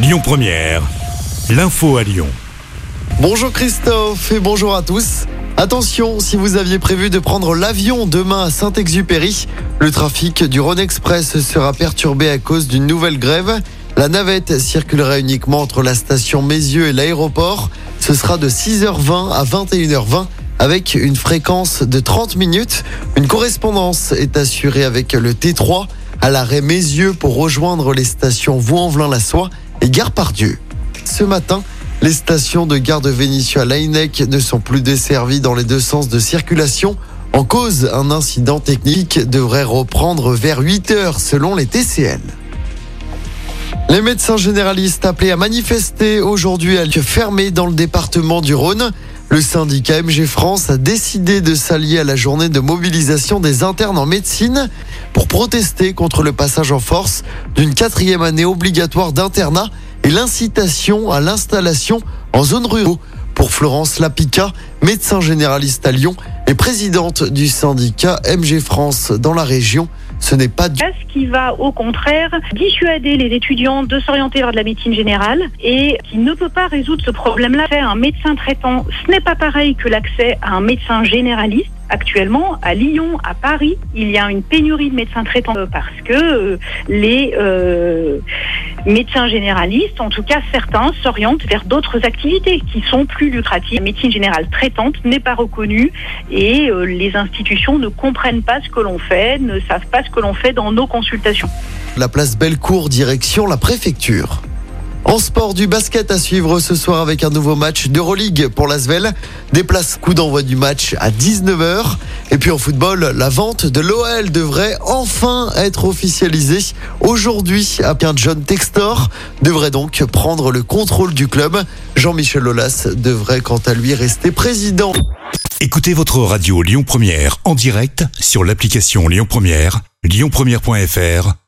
Lyon Première, l'info à Lyon. Bonjour Christophe et bonjour à tous. Attention, si vous aviez prévu de prendre l'avion demain à Saint-Exupéry, le trafic du Rhône Express sera perturbé à cause d'une nouvelle grève. La navette circulera uniquement entre la station Mézieux et l'aéroport. Ce sera de 6h20 à 21h20 avec une fréquence de 30 minutes. Une correspondance est assurée avec le T3 à l'arrêt Mézieux pour rejoindre les stations Vaux-en-Velin-la-Soie et Gare-Pardieu. Ce matin, les stations de gare de à Laïnec ne sont plus desservies dans les deux sens de circulation. En cause, un incident technique devrait reprendre vers 8 heures selon les TCL. Les médecins généralistes appelés à manifester aujourd'hui à lieu fermé dans le département du Rhône. Le syndicat MG France a décidé de s'allier à la journée de mobilisation des internes en médecine pour protester contre le passage en force d'une quatrième année obligatoire d'internat et l'incitation à l'installation en zone rurale. Pour Florence Lapica, médecin généraliste à Lyon et présidente du syndicat MG France dans la région, ce n'est pas du Ce qui va au contraire dissuader les étudiants de s'orienter vers de la médecine générale et qui ne peut pas résoudre ce problème-là. Un médecin traitant, ce n'est pas pareil que l'accès à un médecin généraliste. Actuellement, à Lyon, à Paris, il y a une pénurie de médecins traitants parce que euh, les euh, médecins généralistes, en tout cas certains, s'orientent vers d'autres activités qui sont plus lucratives. La médecine générale traitante n'est pas reconnue et euh, les institutions ne comprennent pas ce que l'on fait, ne savent pas ce que l'on fait dans nos consultations. la place Bellecour, direction la préfecture. En sport, du basket à suivre ce soir avec un nouveau match d'Euroleague pour l'Asvel. Des places coup d'envoi du match à 19h. Et puis en football, la vente de l'OL devrait enfin être officialisée aujourd'hui. Un John Textor devrait donc prendre le contrôle du club. Jean-Michel Aulas devrait quant à lui rester président. Écoutez votre radio Lyon Première en direct sur l'application Lyon Première, lyonpremière.fr